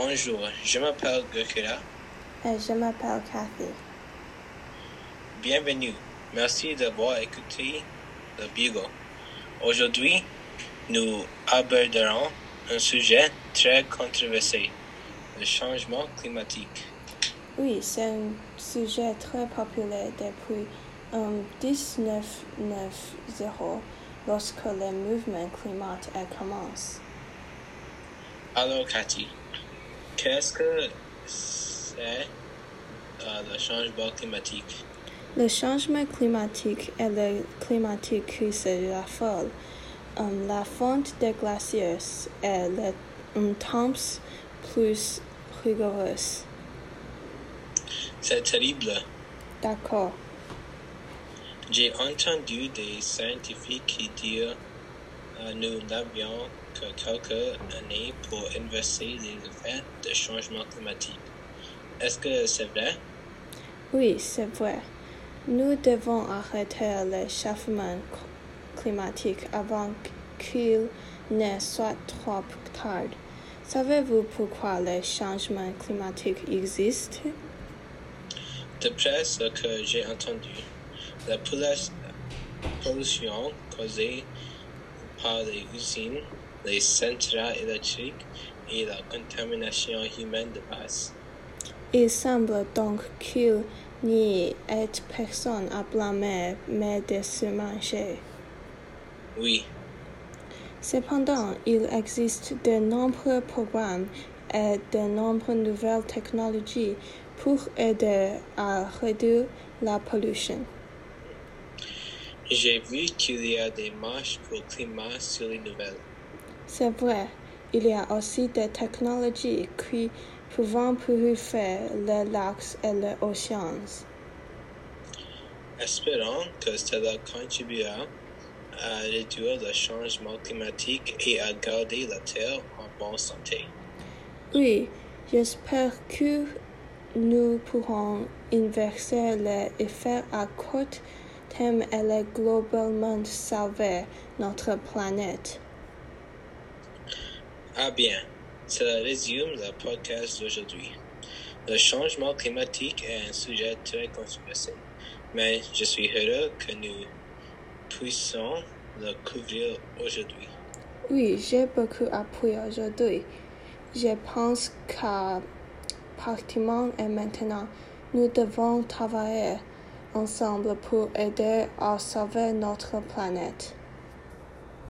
Bonjour, je m'appelle Gokira. Et je m'appelle Kathy. Bienvenue. Merci d'avoir écouté le Bigo. Aujourd'hui, nous aborderons un sujet très controversé, le changement climatique. Oui, c'est un sujet très populaire depuis um, 1990, lorsque le mouvement climatique commence. Alors, Cathy, qu'est-ce que c'est euh, le changement climatique? Le changement climatique est le climatique qui se raffole. Um, la fonte des glaciers les um, temps plus rigoureux. C'est terrible. D'accord. J'ai entendu des scientifiques qui disent nous n'avions que quelques années pour inverser les effets du changement climatique. Est-ce que c'est vrai? Oui, c'est vrai. Nous devons arrêter le changement climatique avant qu'il ne soit trop tard. Savez-vous pourquoi le changement climatique existe? D'après ce que j'ai entendu, la pollution causée par les usines, les centrales électriques et la contamination humaine de base. Il semble donc qu'il n'y ait personne à blâmer, mais de se manger. Oui, Cependant, il existe de nombreux programmes et de nombreuses nouvelles technologies pour aider à réduire la pollution. J'ai vu qu'il y a des marches pour le climat sur les nouvelles. C'est vrai, il y a aussi des technologies qui peuvent purifier les lacs et les océans. Espérons que cela contribuera à réduire le changement climatique et à garder la Terre en bonne santé. Oui, j'espère que nous pourrons inverser les effets à court et les globalement sauver notre planète. Ah bien, cela résume le podcast d'aujourd'hui. Le changement climatique est un sujet très controversé, mais je suis heureux que nous puissions le couvrir aujourd'hui. Oui, j'ai beaucoup appris aujourd'hui. Je pense qu'à partir et maintenant, nous devons travailler ensemble pour aider à sauver notre planète.